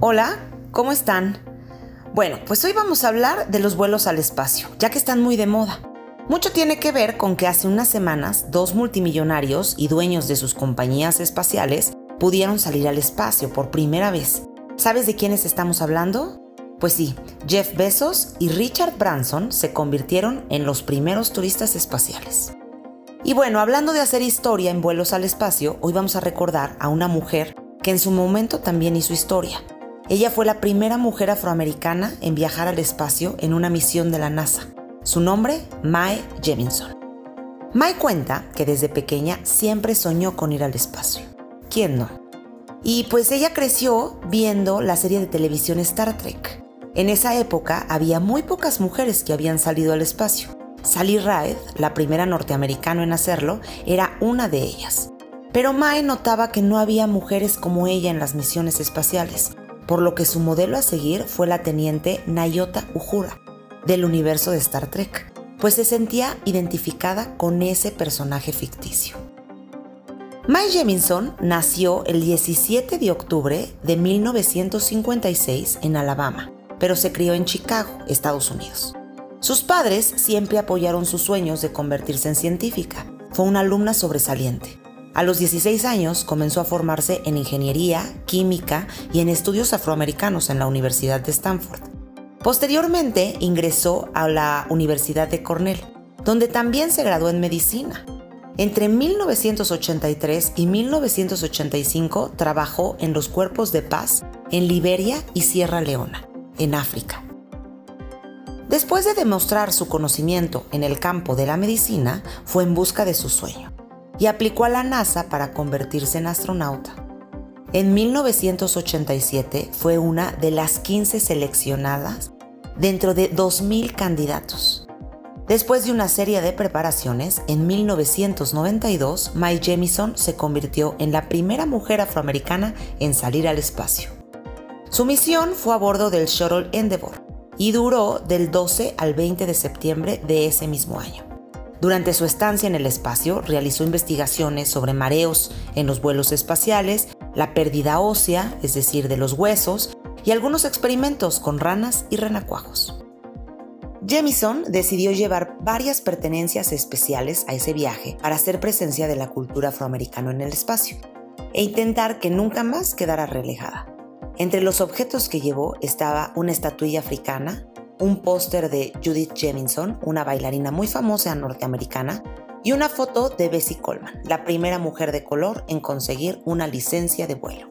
Hola, ¿cómo están? Bueno, pues hoy vamos a hablar de los vuelos al espacio, ya que están muy de moda. Mucho tiene que ver con que hace unas semanas dos multimillonarios y dueños de sus compañías espaciales pudieron salir al espacio por primera vez. ¿Sabes de quiénes estamos hablando? Pues sí, Jeff Bezos y Richard Branson se convirtieron en los primeros turistas espaciales. Y bueno, hablando de hacer historia en vuelos al espacio, hoy vamos a recordar a una mujer que en su momento también hizo historia. Ella fue la primera mujer afroamericana en viajar al espacio en una misión de la NASA. Su nombre, Mae Jemison. Mae cuenta que desde pequeña siempre soñó con ir al espacio. ¿Quién no? Y pues ella creció viendo la serie de televisión Star Trek. En esa época había muy pocas mujeres que habían salido al espacio. Sally Ride, la primera norteamericana en hacerlo, era una de ellas. Pero Mae notaba que no había mujeres como ella en las misiones espaciales, por lo que su modelo a seguir fue la teniente Nayota Uhura, del universo de Star Trek, pues se sentía identificada con ese personaje ficticio. Mae Jemison nació el 17 de octubre de 1956 en Alabama, pero se crió en Chicago, Estados Unidos. Sus padres siempre apoyaron sus sueños de convertirse en científica. Fue una alumna sobresaliente. A los 16 años comenzó a formarse en ingeniería, química y en estudios afroamericanos en la Universidad de Stanford. Posteriormente ingresó a la Universidad de Cornell, donde también se graduó en medicina. Entre 1983 y 1985 trabajó en los cuerpos de paz en Liberia y Sierra Leona, en África. Después de demostrar su conocimiento en el campo de la medicina, fue en busca de su sueño y aplicó a la NASA para convertirse en astronauta. En 1987 fue una de las 15 seleccionadas dentro de 2.000 candidatos. Después de una serie de preparaciones, en 1992, Mae Jemison se convirtió en la primera mujer afroamericana en salir al espacio. Su misión fue a bordo del Shuttle Endeavour y duró del 12 al 20 de septiembre de ese mismo año. Durante su estancia en el espacio realizó investigaciones sobre mareos en los vuelos espaciales, la pérdida ósea, es decir, de los huesos, y algunos experimentos con ranas y renacuajos. Jemison decidió llevar varias pertenencias especiales a ese viaje para hacer presencia de la cultura afroamericana en el espacio e intentar que nunca más quedara relegada. Entre los objetos que llevó estaba una estatuilla africana, un póster de Judith Jemison, una bailarina muy famosa norteamericana, y una foto de Bessie Coleman, la primera mujer de color en conseguir una licencia de vuelo.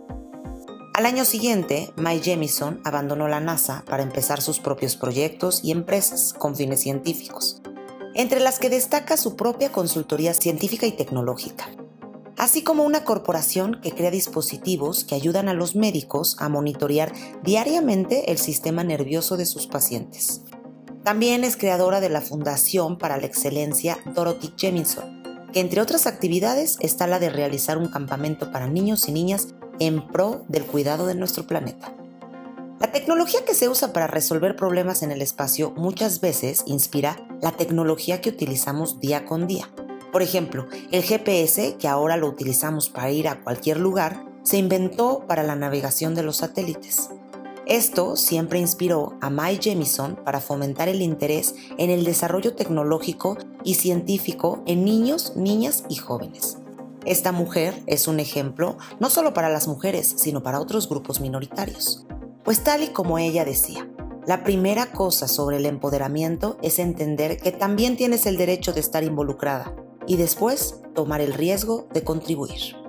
Al año siguiente, Mae Jemison abandonó la NASA para empezar sus propios proyectos y empresas con fines científicos, entre las que destaca su propia consultoría científica y tecnológica, así como una corporación que crea dispositivos que ayudan a los médicos a monitorear diariamente el sistema nervioso de sus pacientes. También es creadora de la Fundación para la Excelencia Dorothy Jemison, que entre otras actividades está la de realizar un campamento para niños y niñas en pro del cuidado de nuestro planeta. La tecnología que se usa para resolver problemas en el espacio muchas veces inspira la tecnología que utilizamos día con día. Por ejemplo, el GPS, que ahora lo utilizamos para ir a cualquier lugar, se inventó para la navegación de los satélites. Esto siempre inspiró a Mae Jemison para fomentar el interés en el desarrollo tecnológico y científico en niños, niñas y jóvenes. Esta mujer es un ejemplo no solo para las mujeres, sino para otros grupos minoritarios. Pues tal y como ella decía, la primera cosa sobre el empoderamiento es entender que también tienes el derecho de estar involucrada y después tomar el riesgo de contribuir.